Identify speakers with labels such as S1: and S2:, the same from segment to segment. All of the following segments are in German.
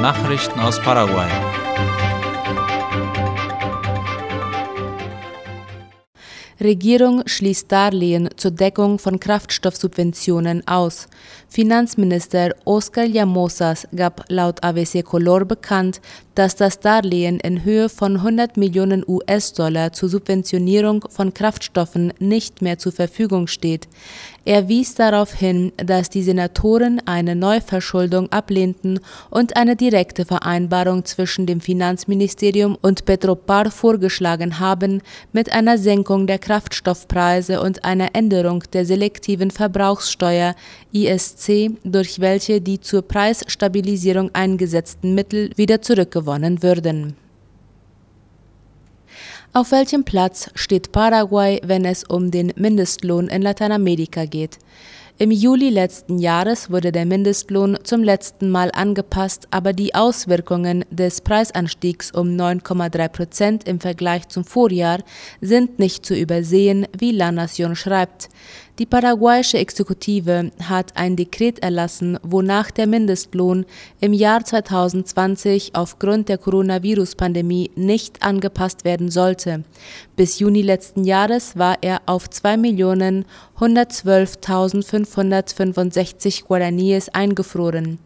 S1: Nachrichten aus Paraguay.
S2: Regierung schließt Darlehen zur Deckung von Kraftstoffsubventionen aus. Finanzminister Oscar Llamosas gab laut ABC Color bekannt, dass das Darlehen in Höhe von 100 Millionen US-Dollar zur Subventionierung von Kraftstoffen nicht mehr zur Verfügung steht. Er wies darauf hin, dass die Senatoren eine Neuverschuldung ablehnten und eine direkte Vereinbarung zwischen dem Finanzministerium und Petropar vorgeschlagen haben mit einer Senkung der Kraftstoffpreise und einer Änderung der selektiven Verbrauchssteuer ISC, durch welche die zur Preisstabilisierung eingesetzten Mittel wieder zurückgewonnen würden. Auf welchem Platz steht Paraguay, wenn es um den Mindestlohn in Lateinamerika geht? Im Juli letzten Jahres wurde der Mindestlohn zum letzten Mal angepasst, aber die Auswirkungen des Preisanstiegs um 9,3 Prozent im Vergleich zum Vorjahr sind nicht zu übersehen, wie La Nation schreibt. Die paraguayische Exekutive hat ein Dekret erlassen, wonach der Mindestlohn im Jahr 2020 aufgrund der Coronavirus-Pandemie nicht angepasst werden sollte. Bis Juni letzten Jahres war er auf 2.112.565 Guaraníes eingefroren.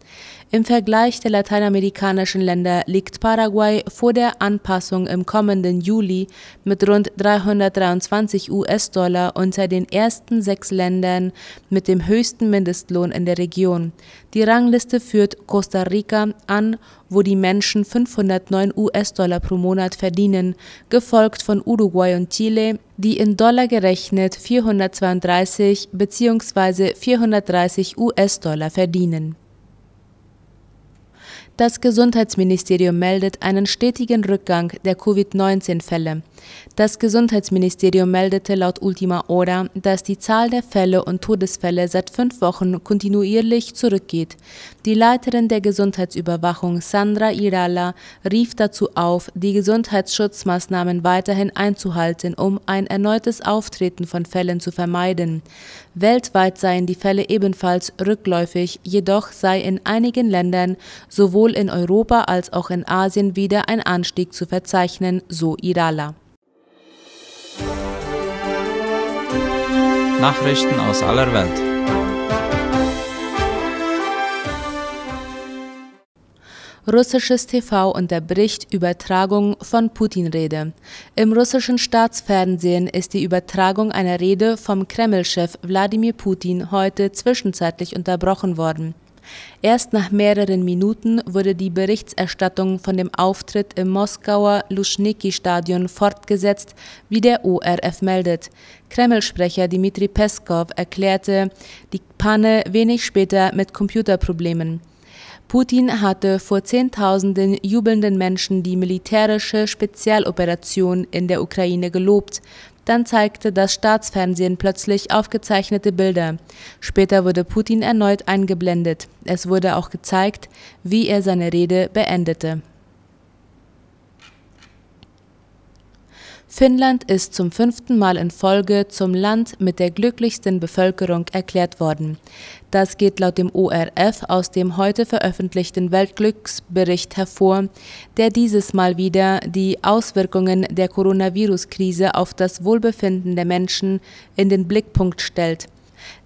S2: Im Vergleich der lateinamerikanischen Länder liegt Paraguay vor der Anpassung im kommenden Juli mit rund 323 US-Dollar unter den ersten sechs Ländern mit dem höchsten Mindestlohn in der Region. Die Rangliste führt Costa Rica an, wo die Menschen 509 US-Dollar pro Monat verdienen, gefolgt von Uruguay und Chile, die in Dollar gerechnet 432 bzw. 430 US-Dollar verdienen. Das Gesundheitsministerium meldet einen stetigen Rückgang der Covid-19-Fälle. Das Gesundheitsministerium meldete laut Ultima Hora, dass die Zahl der Fälle und Todesfälle seit fünf Wochen kontinuierlich zurückgeht. Die Leiterin der Gesundheitsüberwachung Sandra Irala rief dazu auf, die Gesundheitsschutzmaßnahmen weiterhin einzuhalten, um ein erneutes Auftreten von Fällen zu vermeiden. Weltweit seien die Fälle ebenfalls rückläufig, jedoch sei in einigen Ländern sowohl in Europa als auch in Asien wieder ein Anstieg zu verzeichnen, so Irala.
S1: Nachrichten aus aller Welt.
S2: Russisches TV unterbricht Übertragung von Putin-Rede. Im russischen Staatsfernsehen ist die Übertragung einer Rede vom Kreml-Chef Wladimir Putin heute zwischenzeitlich unterbrochen worden. Erst nach mehreren Minuten wurde die Berichterstattung von dem Auftritt im Moskauer Luschniki-Stadion fortgesetzt, wie der ORF meldet. Kreml-Sprecher Dmitri Peskov erklärte die Panne wenig später mit Computerproblemen. Putin hatte vor Zehntausenden jubelnden Menschen die militärische Spezialoperation in der Ukraine gelobt. Dann zeigte das Staatsfernsehen plötzlich aufgezeichnete Bilder. Später wurde Putin erneut eingeblendet. Es wurde auch gezeigt, wie er seine Rede beendete. Finnland ist zum fünften Mal in Folge zum Land mit der glücklichsten Bevölkerung erklärt worden. Das geht laut dem ORF aus dem heute veröffentlichten Weltglücksbericht hervor, der dieses Mal wieder die Auswirkungen der Coronavirus-Krise auf das Wohlbefinden der Menschen in den Blickpunkt stellt.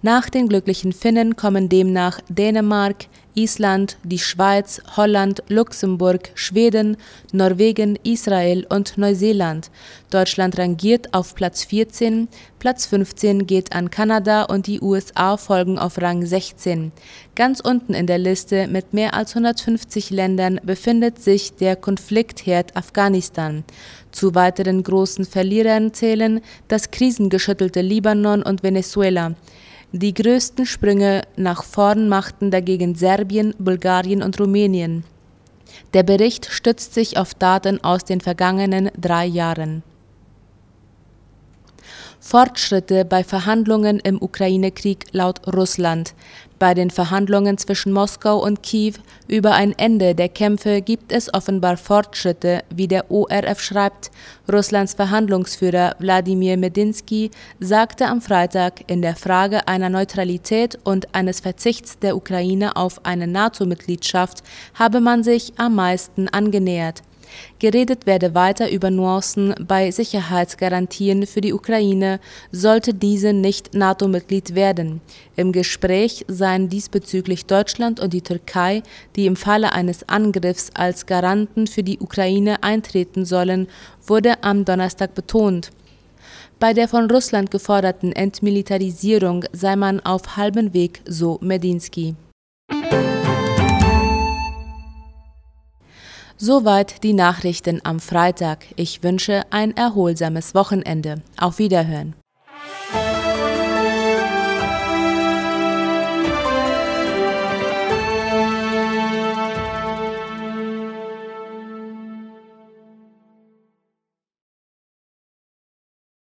S2: Nach den glücklichen Finnen kommen demnach Dänemark, Island, die Schweiz, Holland, Luxemburg, Schweden, Norwegen, Israel und Neuseeland. Deutschland rangiert auf Platz 14, Platz 15 geht an Kanada und die USA folgen auf Rang 16. Ganz unten in der Liste mit mehr als 150 Ländern befindet sich der Konfliktherd Afghanistan. Zu weiteren großen Verlierern zählen das krisengeschüttelte Libanon und Venezuela. Die größten Sprünge nach vorn machten dagegen Serbien, Bulgarien und Rumänien. Der Bericht stützt sich auf Daten aus den vergangenen drei Jahren. Fortschritte bei Verhandlungen im Ukraine-Krieg laut Russland. Bei den Verhandlungen zwischen Moskau und Kiew über ein Ende der Kämpfe gibt es offenbar Fortschritte, wie der ORF schreibt. Russlands Verhandlungsführer Wladimir Medinsky sagte am Freitag, in der Frage einer Neutralität und eines Verzichts der Ukraine auf eine NATO-Mitgliedschaft habe man sich am meisten angenähert. Geredet werde weiter über Nuancen bei Sicherheitsgarantien für die Ukraine, sollte diese nicht NATO-Mitglied werden. Im Gespräch seien diesbezüglich Deutschland und die Türkei, die im Falle eines Angriffs als Garanten für die Ukraine eintreten sollen, wurde am Donnerstag betont. Bei der von Russland geforderten Entmilitarisierung sei man auf halbem Weg, so Medinsky. Soweit die Nachrichten am Freitag. Ich wünsche ein erholsames Wochenende. Auf Wiederhören.